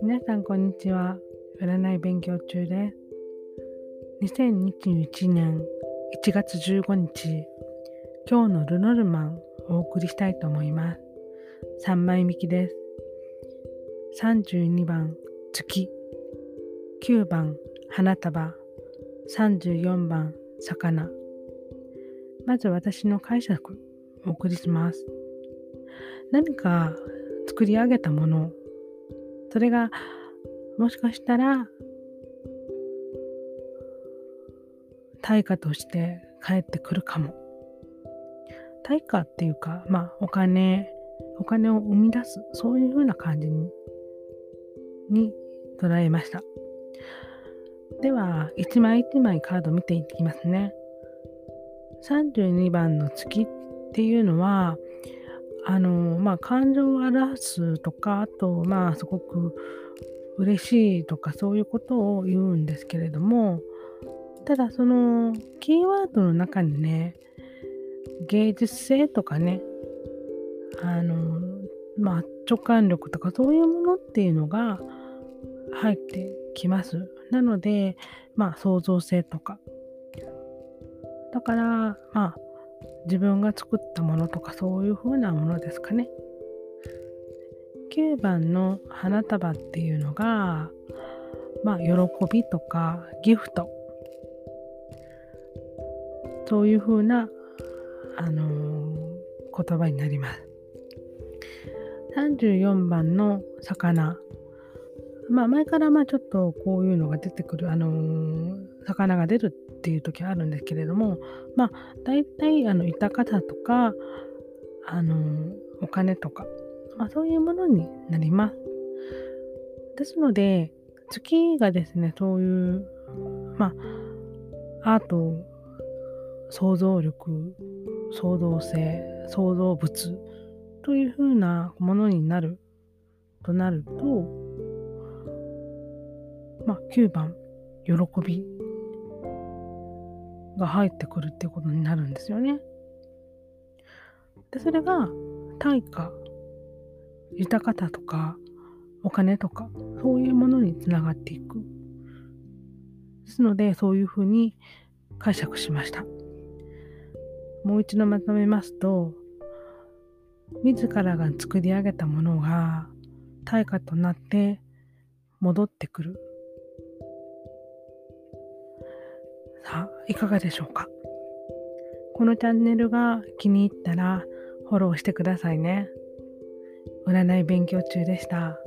皆さんこんにちは。占い勉強中で。す2021年1月15日今日のルノルマンをお送りしたいと思います。3枚引きです。32番月。9番花束。34番魚。まず私の解釈。お送りします。何か作り上げたものそれがもしかしたら対価として返ってくるかも。対価っていうかまあお金お金を生み出すそういうふうな感じにに捉えました。では一枚一枚カード見ていきますね。32番の月っっていうのはあのまあ感情を表すとかあとまあすごく嬉しいとかそういうことを言うんですけれどもただそのキーワードの中にね芸術性とかねあのまあ直感力とかそういうものっていうのが入ってきます。なのでまあ創造性とかだからまあ自分が作ったものとかそういう風なものですかね。9番の花束っていうのがまあ喜びとかギフトそういう風なあのー、言葉になります。34番の魚まあ前からまあちょっとこういうのが出てくるあのー、魚が出るっていう時あるんですけれどもまあ大体あの痛方とかあのお金とか、まあ、そういうものになります。ですので月がですねそういうまあアート想像力創造性創造物というふうなものになるとなるとまあ9番喜びが入ってくるっていうことになるんですよね。でそれが対価豊かさとかお金とかそういうものにつながっていく。ですのでそういうふうに解釈しました。もう一度まとめますと自らが作り上げたものが対価となって戻ってくるいかがでしょうか？このチャンネルが気に入ったらフォローしてくださいね。占い勉強中でした。